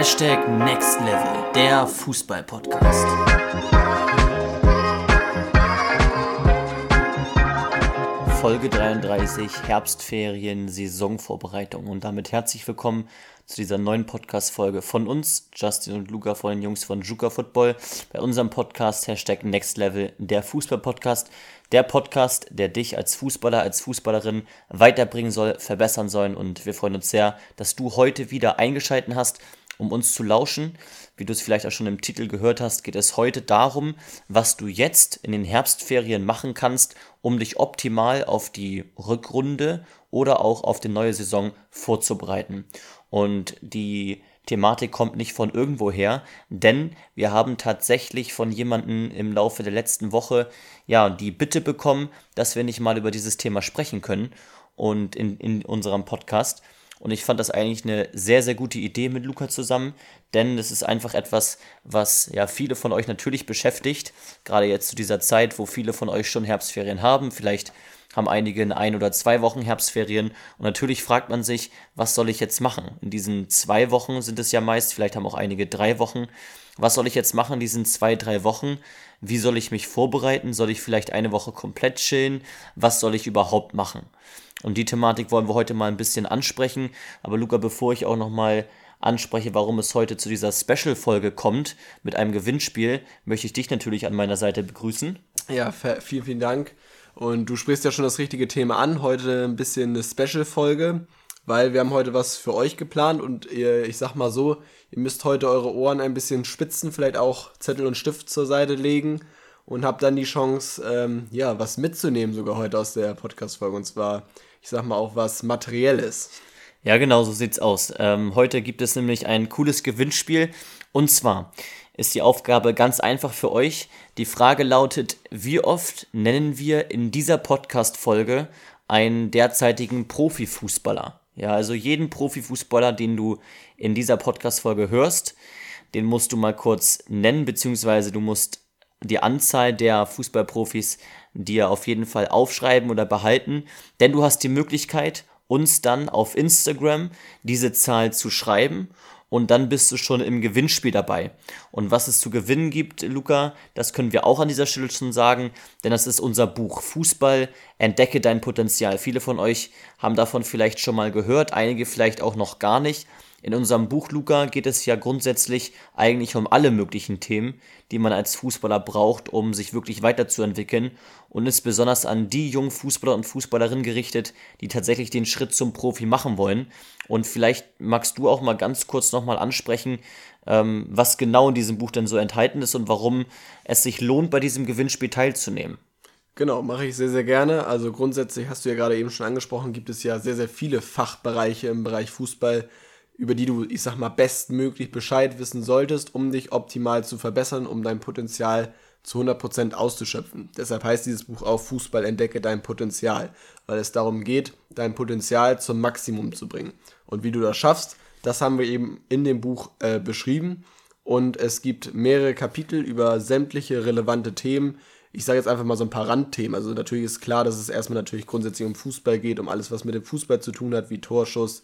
Hashtag Next Level, der Fußball-Podcast. Folge 33, Herbstferien, Saisonvorbereitung. Und damit herzlich willkommen zu dieser neuen Podcast-Folge von uns, Justin und Luca von den Jungs von Juka Football, bei unserem Podcast Hashtag Next Level, der Fußball-Podcast. Der Podcast, der dich als Fußballer, als Fußballerin weiterbringen soll, verbessern soll. Und wir freuen uns sehr, dass du heute wieder eingeschaltet hast, um uns zu lauschen. Wie du es vielleicht auch schon im Titel gehört hast, geht es heute darum, was du jetzt in den Herbstferien machen kannst, um dich optimal auf die Rückrunde oder auch auf die neue Saison vorzubereiten. Und die Thematik kommt nicht von irgendwoher, denn wir haben tatsächlich von jemandem im Laufe der letzten Woche ja die Bitte bekommen, dass wir nicht mal über dieses Thema sprechen können und in, in unserem Podcast. Und ich fand das eigentlich eine sehr, sehr gute Idee mit Luca zusammen, denn es ist einfach etwas, was ja viele von euch natürlich beschäftigt, gerade jetzt zu dieser Zeit, wo viele von euch schon Herbstferien haben, vielleicht haben einige in ein oder zwei Wochen Herbstferien. Und natürlich fragt man sich, was soll ich jetzt machen? In diesen zwei Wochen sind es ja meist, vielleicht haben auch einige drei Wochen. Was soll ich jetzt machen in diesen zwei, drei Wochen? Wie soll ich mich vorbereiten? Soll ich vielleicht eine Woche komplett chillen? Was soll ich überhaupt machen? Und die Thematik wollen wir heute mal ein bisschen ansprechen. Aber Luca, bevor ich auch nochmal anspreche, warum es heute zu dieser Special-Folge kommt mit einem Gewinnspiel, möchte ich dich natürlich an meiner Seite begrüßen. Ja, vielen, vielen Dank. Und du sprichst ja schon das richtige Thema an. Heute ein bisschen eine Special-Folge, weil wir haben heute was für euch geplant und ihr, ich sag mal so, ihr müsst heute eure Ohren ein bisschen spitzen, vielleicht auch Zettel und Stift zur Seite legen und habt dann die Chance, ähm, ja, was mitzunehmen sogar heute aus der Podcast-Folge. Und zwar, ich sag mal, auch was Materielles. Ja, genau, so sieht's aus. Ähm, heute gibt es nämlich ein cooles Gewinnspiel. Und zwar, ist die Aufgabe ganz einfach für euch. Die Frage lautet, wie oft nennen wir in dieser Podcast-Folge einen derzeitigen Profifußballer? Ja, also jeden Profifußballer, den du in dieser Podcast-Folge hörst, den musst du mal kurz nennen, beziehungsweise du musst die Anzahl der Fußballprofis dir auf jeden Fall aufschreiben oder behalten, denn du hast die Möglichkeit, uns dann auf Instagram diese Zahl zu schreiben und dann bist du schon im Gewinnspiel dabei. Und was es zu gewinnen gibt, Luca, das können wir auch an dieser Stelle schon sagen, denn das ist unser Buch Fußball, entdecke dein Potenzial. Viele von euch haben davon vielleicht schon mal gehört, einige vielleicht auch noch gar nicht. In unserem Buch Luca geht es ja grundsätzlich eigentlich um alle möglichen Themen, die man als Fußballer braucht, um sich wirklich weiterzuentwickeln und ist besonders an die jungen Fußballer und Fußballerinnen gerichtet, die tatsächlich den Schritt zum Profi machen wollen. Und vielleicht magst du auch mal ganz kurz nochmal ansprechen, ähm, was genau in diesem Buch denn so enthalten ist und warum es sich lohnt, bei diesem Gewinnspiel teilzunehmen. Genau, mache ich sehr, sehr gerne. Also grundsätzlich hast du ja gerade eben schon angesprochen, gibt es ja sehr, sehr viele Fachbereiche im Bereich Fußball, über die du, ich sag mal, bestmöglich Bescheid wissen solltest, um dich optimal zu verbessern, um dein Potenzial zu 100% auszuschöpfen. Deshalb heißt dieses Buch auch Fußball entdecke dein Potenzial, weil es darum geht, dein Potenzial zum Maximum zu bringen. Und wie du das schaffst, das haben wir eben in dem Buch äh, beschrieben. Und es gibt mehrere Kapitel über sämtliche relevante Themen. Ich sage jetzt einfach mal so ein paar Randthemen. Also natürlich ist klar, dass es erstmal natürlich grundsätzlich um Fußball geht, um alles, was mit dem Fußball zu tun hat, wie Torschuss,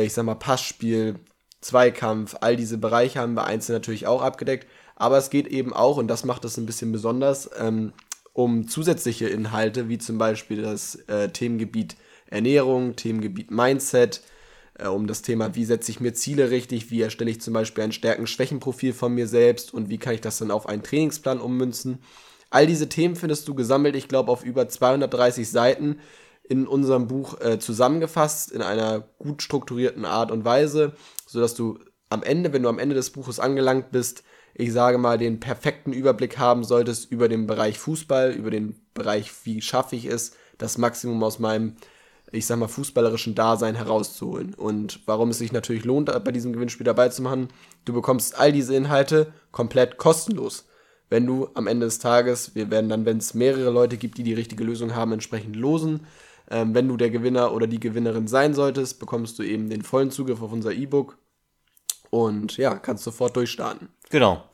ich sag mal, Passspiel, Zweikampf, all diese Bereiche haben wir einzeln natürlich auch abgedeckt. Aber es geht eben auch, und das macht es ein bisschen besonders, ähm, um zusätzliche Inhalte, wie zum Beispiel das äh, Themengebiet Ernährung, Themengebiet Mindset, äh, um das Thema, wie setze ich mir Ziele richtig, wie erstelle ich zum Beispiel ein Stärken-Schwächen-Profil von mir selbst und wie kann ich das dann auf einen Trainingsplan ummünzen. All diese Themen findest du gesammelt, ich glaube, auf über 230 Seiten in unserem Buch äh, zusammengefasst in einer gut strukturierten Art und Weise, sodass du am Ende, wenn du am Ende des Buches angelangt bist, ich sage mal, den perfekten Überblick haben solltest über den Bereich Fußball, über den Bereich, wie schaffe ich es, das Maximum aus meinem, ich sag mal, fußballerischen Dasein herauszuholen. Und warum es sich natürlich lohnt, bei diesem Gewinnspiel dabei zu machen, du bekommst all diese Inhalte komplett kostenlos. Wenn du am Ende des Tages, wir werden dann, wenn es mehrere Leute gibt, die die richtige Lösung haben, entsprechend losen. Ähm, wenn du der Gewinner oder die Gewinnerin sein solltest, bekommst du eben den vollen Zugriff auf unser E-Book und ja, kannst sofort durchstarten. Genau.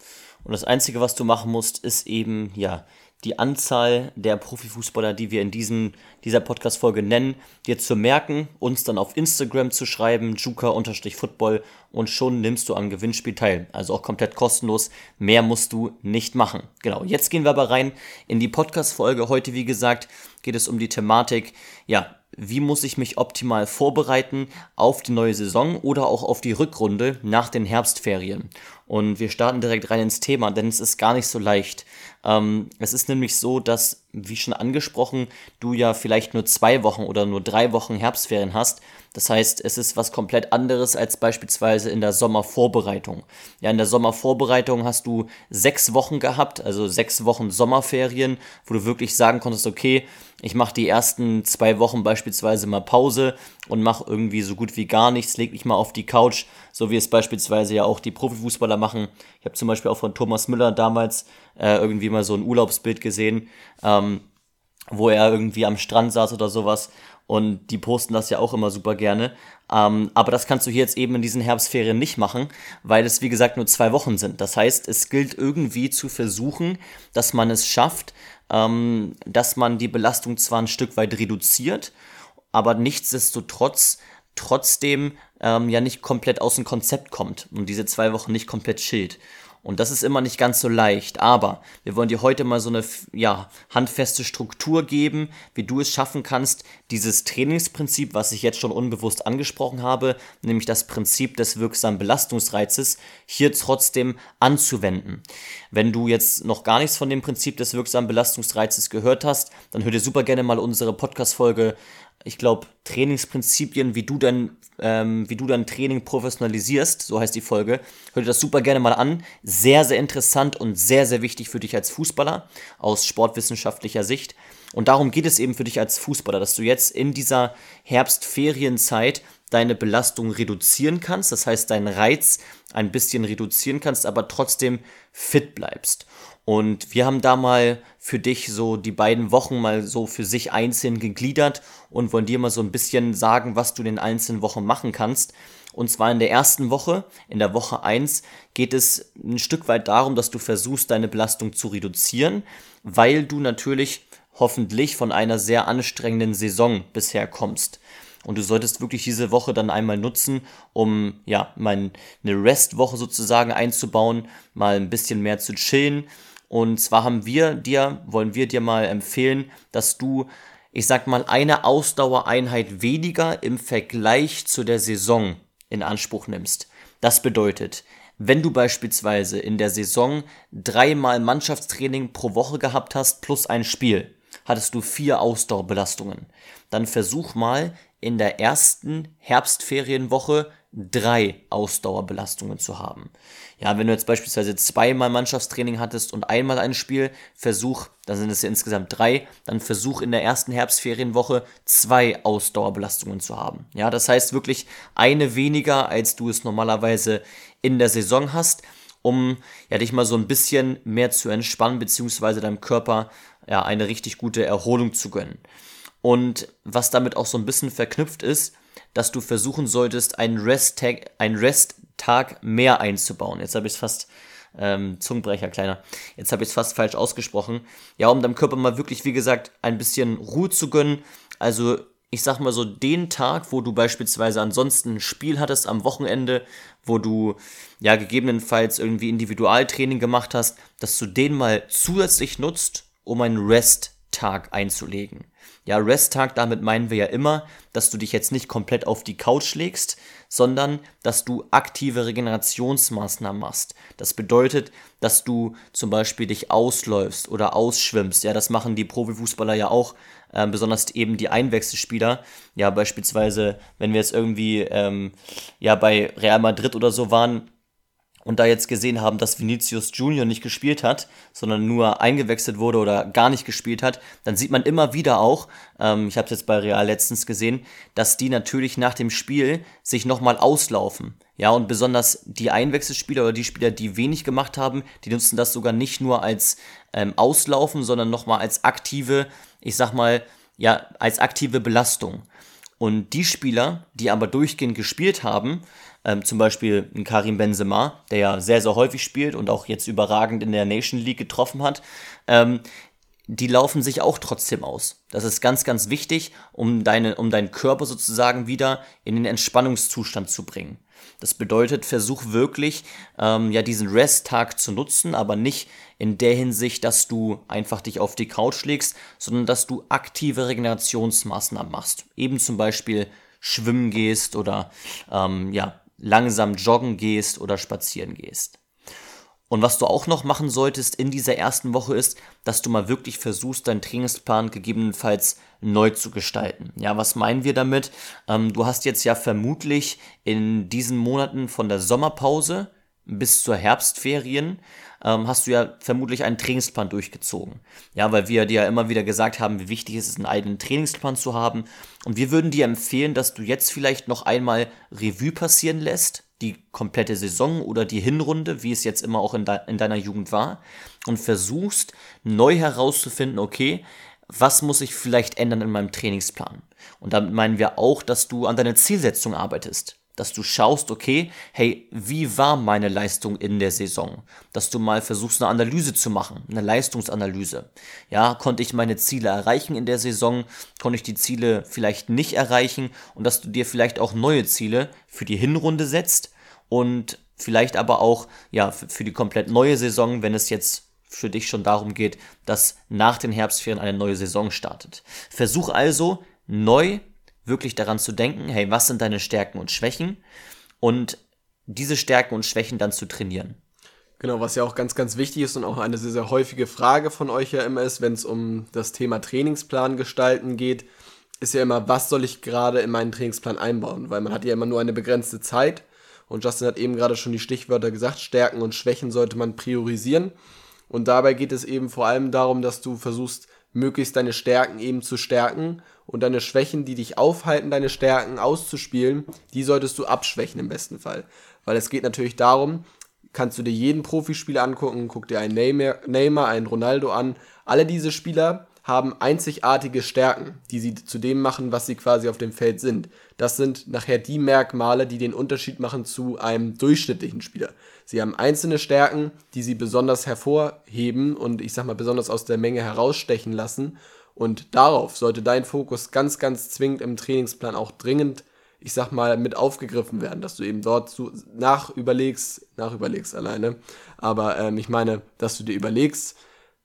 Und das Einzige, was du machen musst, ist eben, ja, die Anzahl der Profifußballer, die wir in diesen, dieser Podcast-Folge nennen, dir zu merken, uns dann auf Instagram zu schreiben, juka-football und schon nimmst du am Gewinnspiel teil. Also auch komplett kostenlos. Mehr musst du nicht machen. Genau, jetzt gehen wir aber rein in die Podcast-Folge. Heute, wie gesagt, geht es um die Thematik, ja, wie muss ich mich optimal vorbereiten auf die neue Saison oder auch auf die Rückrunde nach den Herbstferien. Und wir starten direkt rein ins Thema, denn es ist gar nicht so leicht. Ähm, es ist nämlich so, dass, wie schon angesprochen, du ja vielleicht nur zwei Wochen oder nur drei Wochen Herbstferien hast. Das heißt, es ist was komplett anderes als beispielsweise in der Sommervorbereitung. Ja, in der Sommervorbereitung hast du sechs Wochen gehabt, also sechs Wochen Sommerferien, wo du wirklich sagen konntest, okay, ich mache die ersten zwei Wochen beispielsweise mal Pause und mache irgendwie so gut wie gar nichts, leg mich mal auf die Couch, so wie es beispielsweise ja auch die Profifußballer machen. Ich habe zum Beispiel auch von Thomas Müller damals äh, irgendwie mal so ein Urlaubsbild gesehen, ähm, wo er irgendwie am Strand saß oder sowas und die posten das ja auch immer super gerne. Ähm, aber das kannst du hier jetzt eben in diesen Herbstferien nicht machen, weil es wie gesagt nur zwei Wochen sind. Das heißt, es gilt irgendwie zu versuchen, dass man es schafft, ähm, dass man die Belastung zwar ein Stück weit reduziert, aber nichtsdestotrotz trotzdem ähm, ja nicht komplett aus dem Konzept kommt und diese zwei Wochen nicht komplett chillt. Und das ist immer nicht ganz so leicht. Aber wir wollen dir heute mal so eine ja, handfeste Struktur geben, wie du es schaffen kannst, dieses Trainingsprinzip, was ich jetzt schon unbewusst angesprochen habe, nämlich das Prinzip des wirksamen Belastungsreizes, hier trotzdem anzuwenden. Wenn du jetzt noch gar nichts von dem Prinzip des wirksamen Belastungsreizes gehört hast, dann hör dir super gerne mal unsere Podcast-Folge ich glaube, Trainingsprinzipien, wie du dann, ähm, wie du dein Training professionalisierst, so heißt die Folge. Hör dir das super gerne mal an. Sehr, sehr interessant und sehr, sehr wichtig für dich als Fußballer aus sportwissenschaftlicher Sicht. Und darum geht es eben für dich als Fußballer, dass du jetzt in dieser Herbstferienzeit deine Belastung reduzieren kannst, das heißt deinen Reiz ein bisschen reduzieren kannst, aber trotzdem fit bleibst. Und wir haben da mal für dich so die beiden Wochen mal so für sich einzeln gegliedert und wollen dir mal so ein bisschen sagen, was du in den einzelnen Wochen machen kannst. Und zwar in der ersten Woche, in der Woche 1, geht es ein Stück weit darum, dass du versuchst, deine Belastung zu reduzieren, weil du natürlich hoffentlich von einer sehr anstrengenden Saison bisher kommst. Und du solltest wirklich diese Woche dann einmal nutzen, um ja, mal eine Restwoche sozusagen einzubauen, mal ein bisschen mehr zu chillen und zwar haben wir dir, wollen wir dir mal empfehlen, dass du, ich sag mal, eine Ausdauereinheit weniger im Vergleich zu der Saison in Anspruch nimmst. Das bedeutet, wenn du beispielsweise in der Saison dreimal Mannschaftstraining pro Woche gehabt hast plus ein Spiel, hattest du vier Ausdauerbelastungen. Dann versuch mal in der ersten Herbstferienwoche drei Ausdauerbelastungen zu haben. Ja, wenn du jetzt beispielsweise zweimal Mannschaftstraining hattest und einmal ein Spiel, versuch, dann sind es ja insgesamt drei, dann versuch in der ersten Herbstferienwoche zwei Ausdauerbelastungen zu haben. Ja, das heißt wirklich eine weniger, als du es normalerweise in der Saison hast, um ja dich mal so ein bisschen mehr zu entspannen, beziehungsweise deinem Körper ja eine richtig gute Erholung zu gönnen. Und was damit auch so ein bisschen verknüpft ist, dass du versuchen solltest, einen Rest-Tag, einen Rest-Tag mehr einzubauen. Jetzt habe ich es fast, ähm, Zungenbrecher kleiner, jetzt habe ich es fast falsch ausgesprochen. Ja, um deinem Körper mal wirklich, wie gesagt, ein bisschen Ruhe zu gönnen. Also ich sag mal so, den Tag, wo du beispielsweise ansonsten ein Spiel hattest am Wochenende, wo du ja gegebenenfalls irgendwie Individualtraining gemacht hast, dass du den mal zusätzlich nutzt, um einen Rest-Tag einzulegen. Ja, Rest-Tag, damit meinen wir ja immer, dass du dich jetzt nicht komplett auf die Couch legst, sondern dass du aktive Regenerationsmaßnahmen machst. Das bedeutet, dass du zum Beispiel dich ausläufst oder ausschwimmst. Ja, das machen die Profifußballer ja auch, äh, besonders eben die Einwechselspieler. Ja, beispielsweise, wenn wir jetzt irgendwie ähm, ja bei Real Madrid oder so waren, und da jetzt gesehen haben, dass Vinicius Junior nicht gespielt hat, sondern nur eingewechselt wurde oder gar nicht gespielt hat, dann sieht man immer wieder auch, ähm, ich habe es jetzt bei Real letztens gesehen, dass die natürlich nach dem Spiel sich nochmal auslaufen. Ja, und besonders die Einwechselspieler oder die Spieler, die wenig gemacht haben, die nutzen das sogar nicht nur als ähm, Auslaufen, sondern nochmal als aktive, ich sag mal, ja, als aktive Belastung. Und die Spieler, die aber durchgehend gespielt haben, ähm, zum Beispiel Karim Benzema, der ja sehr, sehr häufig spielt und auch jetzt überragend in der Nation League getroffen hat, ähm, die laufen sich auch trotzdem aus. Das ist ganz, ganz wichtig, um, deine, um deinen Körper sozusagen wieder in den Entspannungszustand zu bringen. Das bedeutet, versuch wirklich, ähm, ja, diesen Rest-Tag zu nutzen, aber nicht in der Hinsicht, dass du einfach dich auf die Couch legst, sondern dass du aktive Regenerationsmaßnahmen machst. Eben zum Beispiel schwimmen gehst oder ähm, ja, langsam joggen gehst oder spazieren gehst. Und was du auch noch machen solltest in dieser ersten Woche ist, dass du mal wirklich versuchst, deinen Trainingsplan gegebenenfalls neu zu gestalten. Ja, was meinen wir damit? Ähm, du hast jetzt ja vermutlich in diesen Monaten von der Sommerpause bis zur Herbstferien ähm, hast du ja vermutlich einen Trainingsplan durchgezogen. Ja, weil wir dir ja immer wieder gesagt haben, wie wichtig es ist, einen eigenen Trainingsplan zu haben. Und wir würden dir empfehlen, dass du jetzt vielleicht noch einmal Revue passieren lässt, die komplette Saison oder die Hinrunde, wie es jetzt immer auch in, de in deiner Jugend war, und versuchst neu herauszufinden, okay, was muss ich vielleicht ändern in meinem Trainingsplan? Und damit meinen wir auch, dass du an deiner Zielsetzung arbeitest dass du schaust, okay, hey, wie war meine Leistung in der Saison? Dass du mal versuchst, eine Analyse zu machen, eine Leistungsanalyse. Ja, konnte ich meine Ziele erreichen in der Saison? Konnte ich die Ziele vielleicht nicht erreichen? Und dass du dir vielleicht auch neue Ziele für die Hinrunde setzt und vielleicht aber auch, ja, für die komplett neue Saison, wenn es jetzt für dich schon darum geht, dass nach den Herbstferien eine neue Saison startet. Versuch also neu wirklich daran zu denken, hey, was sind deine Stärken und Schwächen und diese Stärken und Schwächen dann zu trainieren. Genau, was ja auch ganz, ganz wichtig ist und auch eine sehr, sehr häufige Frage von euch ja immer ist, wenn es um das Thema Trainingsplan gestalten geht, ist ja immer, was soll ich gerade in meinen Trainingsplan einbauen? Weil man hat ja immer nur eine begrenzte Zeit und Justin hat eben gerade schon die Stichwörter gesagt, Stärken und Schwächen sollte man priorisieren. Und dabei geht es eben vor allem darum, dass du versuchst, möglichst deine Stärken eben zu stärken und deine Schwächen, die dich aufhalten, deine Stärken auszuspielen, die solltest du abschwächen im besten Fall. Weil es geht natürlich darum, kannst du dir jeden Profispieler angucken, guck dir einen Neymar, einen Ronaldo an. Alle diese Spieler haben einzigartige Stärken, die sie zu dem machen, was sie quasi auf dem Feld sind. Das sind nachher die Merkmale, die den Unterschied machen zu einem durchschnittlichen Spieler. Sie haben einzelne Stärken, die sie besonders hervorheben und ich sag mal besonders aus der Menge herausstechen lassen. Und darauf sollte dein Fokus ganz, ganz zwingend im Trainingsplan auch dringend, ich sag mal, mit aufgegriffen werden, dass du eben dort zu, nachüberlegst, nachüberlegst alleine. Aber ähm, ich meine, dass du dir überlegst,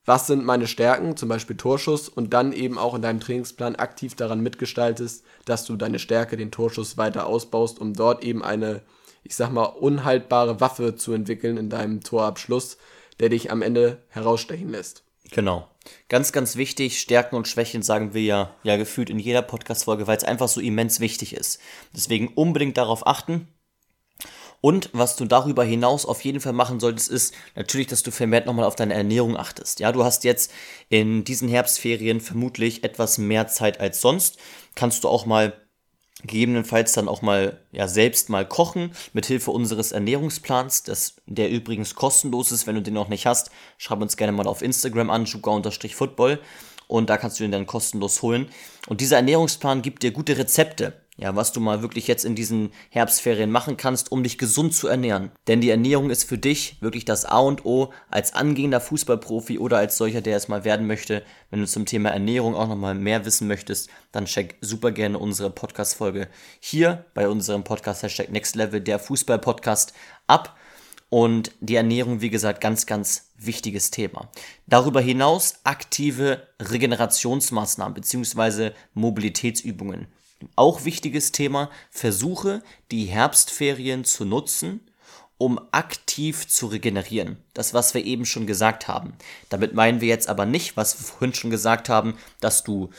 was sind meine Stärken, zum Beispiel Torschuss, und dann eben auch in deinem Trainingsplan aktiv daran mitgestaltest, dass du deine Stärke, den Torschuss weiter ausbaust, um dort eben eine ich sag mal, unhaltbare Waffe zu entwickeln in deinem Torabschluss, der dich am Ende herausstechen lässt. Genau. Ganz, ganz wichtig, Stärken und Schwächen sagen wir ja, ja gefühlt in jeder Podcast-Folge, weil es einfach so immens wichtig ist. Deswegen unbedingt darauf achten. Und was du darüber hinaus auf jeden Fall machen solltest, ist natürlich, dass du vermehrt nochmal auf deine Ernährung achtest. Ja, du hast jetzt in diesen Herbstferien vermutlich etwas mehr Zeit als sonst. Kannst du auch mal gegebenenfalls dann auch mal ja selbst mal kochen mit Hilfe unseres Ernährungsplans, das der übrigens kostenlos ist, wenn du den noch nicht hast, schreib uns gerne mal auf Instagram an juka-football und da kannst du den dann kostenlos holen und dieser Ernährungsplan gibt dir gute Rezepte ja, was du mal wirklich jetzt in diesen Herbstferien machen kannst, um dich gesund zu ernähren. Denn die Ernährung ist für dich wirklich das A und O als angehender Fußballprofi oder als solcher, der es mal werden möchte. Wenn du zum Thema Ernährung auch nochmal mehr wissen möchtest, dann check super gerne unsere Podcast-Folge hier bei unserem Podcast Hashtag Next Level, der Fußball-Podcast, ab. Und die Ernährung, wie gesagt, ganz, ganz wichtiges Thema. Darüber hinaus aktive Regenerationsmaßnahmen bzw. Mobilitätsübungen auch wichtiges Thema, versuche die Herbstferien zu nutzen, um aktiv zu regenerieren. Das, was wir eben schon gesagt haben. Damit meinen wir jetzt aber nicht, was wir vorhin schon gesagt haben, dass du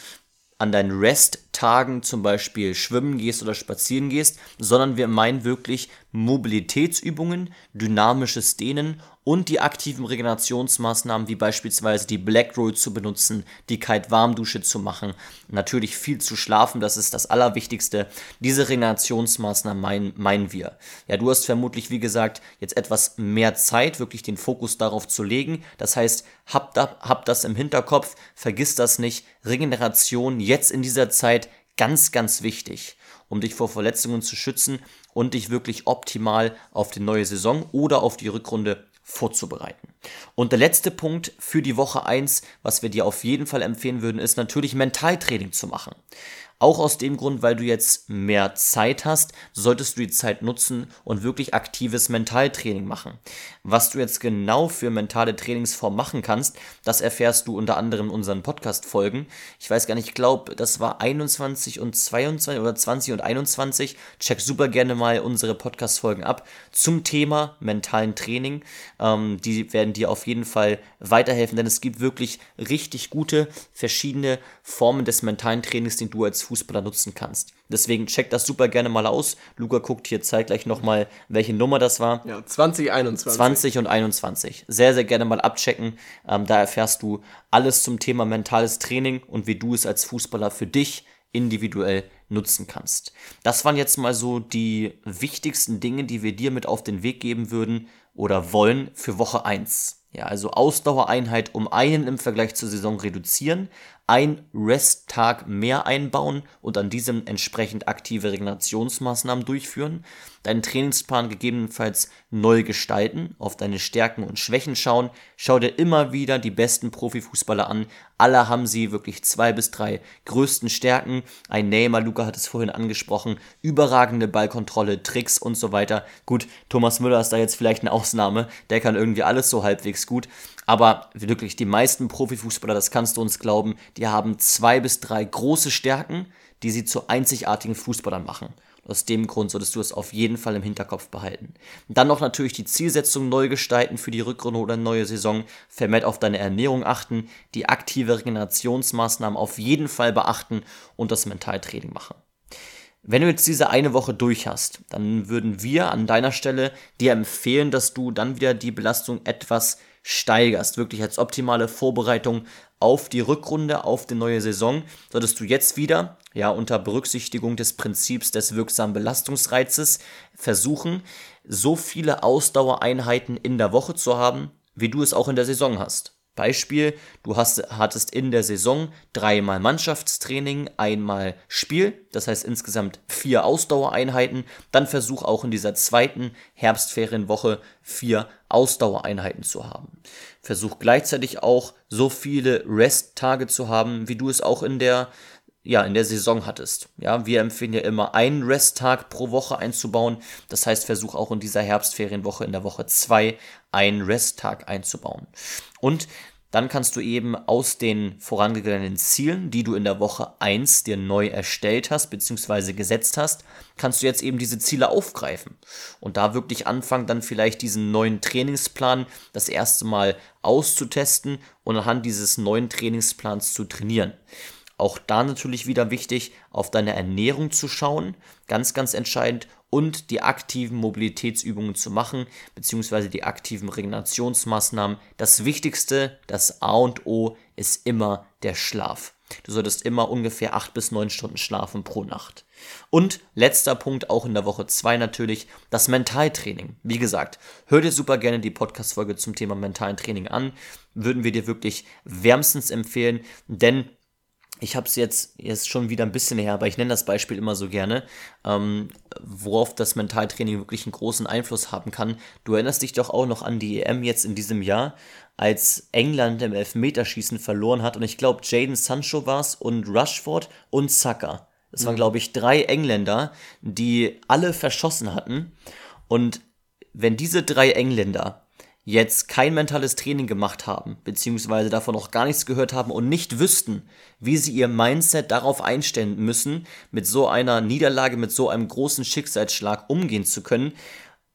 an deinen Rest-Tagen zum Beispiel schwimmen gehst oder spazieren gehst, sondern wir meinen wirklich Mobilitätsübungen, dynamisches Dehnen und die aktiven Regenerationsmaßnahmen wie beispielsweise die Black Roll zu benutzen, die Kite-Warmdusche zu machen, natürlich viel zu schlafen, das ist das Allerwichtigste. Diese Regenerationsmaßnahmen meinen, meinen wir. Ja, du hast vermutlich, wie gesagt, jetzt etwas mehr Zeit, wirklich den Fokus darauf zu legen. Das heißt, hab, da, hab das im Hinterkopf, vergiss das nicht. Regeneration jetzt in dieser Zeit ganz, ganz wichtig um dich vor Verletzungen zu schützen und dich wirklich optimal auf die neue Saison oder auf die Rückrunde vorzubereiten. Und der letzte Punkt für die Woche 1, was wir dir auf jeden Fall empfehlen würden, ist natürlich Mentaltraining zu machen. Auch aus dem Grund, weil du jetzt mehr Zeit hast, solltest du die Zeit nutzen und wirklich aktives Mentaltraining machen. Was du jetzt genau für mentale Trainingsform machen kannst, das erfährst du unter anderem in unseren Podcast-Folgen. Ich weiß gar nicht, ich glaube, das war 21 und 22 oder 20 und 21. Check super gerne mal unsere Podcast-Folgen ab zum Thema mentalen Training. Ähm, die werden dir auf jeden Fall weiterhelfen, denn es gibt wirklich richtig gute verschiedene Formen des mentalen Trainings, die du als Fußballer nutzen kannst. Deswegen check das super gerne mal aus. Luca guckt hier zeitgleich nochmal, welche Nummer das war. Ja, 2021. 20 und 21. Sehr, sehr gerne mal abchecken. Ähm, da erfährst du alles zum Thema mentales Training und wie du es als Fußballer für dich individuell nutzen kannst. Das waren jetzt mal so die wichtigsten Dinge, die wir dir mit auf den Weg geben würden oder wollen für Woche 1. Ja, also Ausdauereinheit um einen im Vergleich zur Saison reduzieren, ein Resttag mehr einbauen und an diesem entsprechend aktive Regenerationsmaßnahmen durchführen, deinen Trainingsplan gegebenenfalls neu gestalten, auf deine Stärken und Schwächen schauen, schau dir immer wieder die besten Profifußballer an, alle haben sie wirklich zwei bis drei größten Stärken, ein Neymar, Luca hat es vorhin angesprochen, überragende Ballkontrolle, Tricks und so weiter. Gut, Thomas Müller ist da jetzt vielleicht eine Ausnahme, der kann irgendwie alles so halbwegs gut, aber wirklich die meisten Profifußballer, das kannst du uns glauben, die haben zwei bis drei große Stärken, die sie zu einzigartigen Fußballern machen. Aus dem Grund solltest du es auf jeden Fall im Hinterkopf behalten. Dann noch natürlich die Zielsetzung neu gestalten für die Rückrunde oder neue Saison, vermehrt auf deine Ernährung achten, die aktive Regenerationsmaßnahmen auf jeden Fall beachten und das Mentaltraining machen. Wenn du jetzt diese eine Woche durch hast, dann würden wir an deiner Stelle dir empfehlen, dass du dann wieder die Belastung etwas steigerst, wirklich als optimale Vorbereitung auf die Rückrunde, auf die neue Saison, solltest du jetzt wieder, ja, unter Berücksichtigung des Prinzips des wirksamen Belastungsreizes versuchen, so viele Ausdauereinheiten in der Woche zu haben, wie du es auch in der Saison hast. Beispiel, du hast, hattest in der Saison dreimal Mannschaftstraining, einmal Spiel, das heißt insgesamt vier Ausdauereinheiten. Dann versuch auch in dieser zweiten Herbstferienwoche vier Ausdauereinheiten zu haben. Versuch gleichzeitig auch so viele Resttage zu haben, wie du es auch in der ja, in der Saison hattest. Ja, wir empfehlen ja immer einen Resttag pro Woche einzubauen. Das heißt, versuch auch in dieser Herbstferienwoche in der Woche zwei einen Resttag einzubauen. Und dann kannst du eben aus den vorangegangenen Zielen, die du in der Woche 1 dir neu erstellt hast bzw. gesetzt hast, kannst du jetzt eben diese Ziele aufgreifen und da wirklich anfangen, dann vielleicht diesen neuen Trainingsplan das erste Mal auszutesten und anhand dieses neuen Trainingsplans zu trainieren. Auch da natürlich wieder wichtig, auf deine Ernährung zu schauen, ganz, ganz entscheidend, und die aktiven Mobilitätsübungen zu machen, beziehungsweise die aktiven Regenerationsmaßnahmen. Das Wichtigste, das A und O, ist immer der Schlaf. Du solltest immer ungefähr 8 bis 9 Stunden schlafen pro Nacht. Und letzter Punkt, auch in der Woche 2 natürlich, das Mentaltraining. Wie gesagt, hör dir super gerne die Podcast-Folge zum Thema mentalen Training an. Würden wir dir wirklich wärmstens empfehlen, denn ich habe es jetzt, jetzt schon wieder ein bisschen her, aber ich nenne das Beispiel immer so gerne, ähm, worauf das Mentaltraining wirklich einen großen Einfluss haben kann. Du erinnerst dich doch auch noch an die EM jetzt in diesem Jahr, als England im Elfmeterschießen verloren hat und ich glaube Jaden Sancho war es und Rushford und Saka. Waren, mhm. glaube ich, drei Engländer, die alle verschossen hatten. Und wenn diese drei Engländer jetzt kein mentales Training gemacht haben, beziehungsweise davon noch gar nichts gehört haben und nicht wüssten, wie sie ihr Mindset darauf einstellen müssen, mit so einer Niederlage, mit so einem großen Schicksalsschlag umgehen zu können,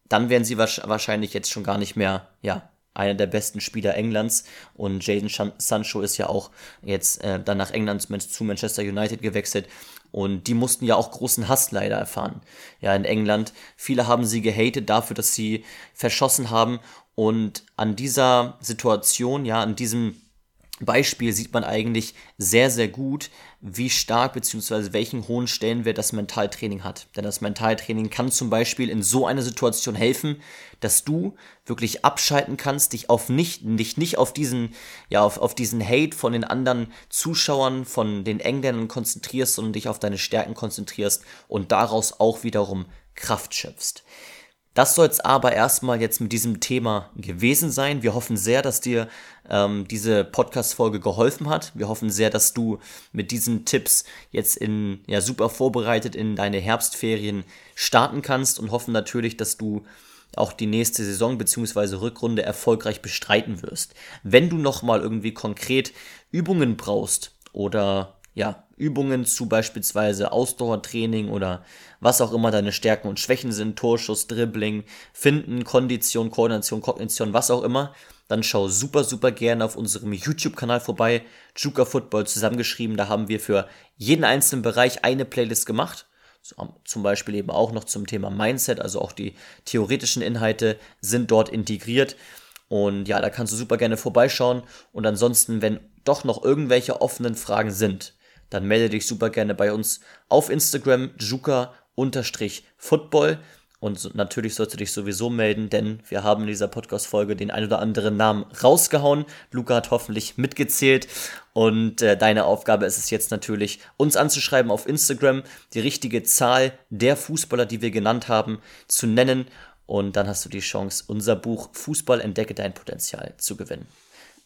dann wären sie wahrscheinlich jetzt schon gar nicht mehr, ja, einer der besten Spieler Englands und Jaden Sancho ist ja auch jetzt äh, dann nach England zu Manchester United gewechselt und die mussten ja auch großen Hass leider erfahren. Ja, in England. Viele haben sie gehatet dafür, dass sie verschossen haben und an dieser Situation, ja, an diesem Beispiel sieht man eigentlich sehr, sehr gut, wie stark bzw. welchen hohen Stellenwert das Mentaltraining hat. Denn das Mentaltraining kann zum Beispiel in so einer Situation helfen, dass du wirklich abschalten kannst, dich auf nicht, dich nicht auf diesen, ja, auf, auf diesen Hate von den anderen Zuschauern, von den Engländern konzentrierst, sondern dich auf deine Stärken konzentrierst und daraus auch wiederum Kraft schöpfst. Das soll es aber erstmal jetzt mit diesem Thema gewesen sein. Wir hoffen sehr, dass dir ähm, diese Podcast-Folge geholfen hat. Wir hoffen sehr, dass du mit diesen Tipps jetzt in ja super vorbereitet in deine Herbstferien starten kannst und hoffen natürlich, dass du auch die nächste Saison bzw. Rückrunde erfolgreich bestreiten wirst. Wenn du nochmal irgendwie konkret Übungen brauchst oder ja, Übungen zu beispielsweise Ausdauertraining oder was auch immer deine Stärken und Schwächen sind, Torschuss, Dribbling, Finden, Kondition, Koordination, Kognition, was auch immer, dann schau super, super gerne auf unserem YouTube-Kanal vorbei, Juka Football zusammengeschrieben. Da haben wir für jeden einzelnen Bereich eine Playlist gemacht. Zum Beispiel eben auch noch zum Thema Mindset, also auch die theoretischen Inhalte sind dort integriert. Und ja, da kannst du super gerne vorbeischauen. Und ansonsten, wenn doch noch irgendwelche offenen Fragen sind, dann melde dich super gerne bei uns auf Instagram, juka-football. Und natürlich sollst du dich sowieso melden, denn wir haben in dieser Podcast-Folge den ein oder anderen Namen rausgehauen. Luca hat hoffentlich mitgezählt. Und äh, deine Aufgabe ist es jetzt natürlich, uns anzuschreiben auf Instagram, die richtige Zahl der Fußballer, die wir genannt haben, zu nennen. Und dann hast du die Chance, unser Buch Fußball entdecke dein Potenzial zu gewinnen.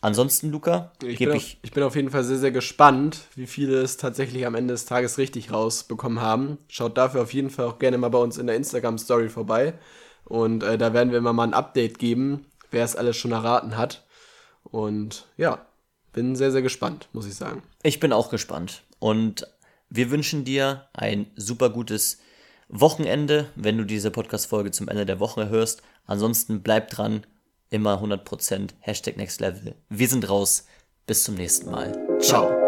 Ansonsten, Luca, ich bin, ich, auf, ich bin auf jeden Fall sehr, sehr gespannt, wie viele es tatsächlich am Ende des Tages richtig rausbekommen haben. Schaut dafür auf jeden Fall auch gerne mal bei uns in der Instagram-Story vorbei. Und äh, da werden wir immer mal ein Update geben, wer es alles schon erraten hat. Und ja, bin sehr, sehr gespannt, muss ich sagen. Ich bin auch gespannt. Und wir wünschen dir ein super gutes Wochenende, wenn du diese Podcast-Folge zum Ende der Woche hörst. Ansonsten bleib dran, immer 100%. Hashtag Next Level. Wir sind raus. Bis zum nächsten Mal. Ciao.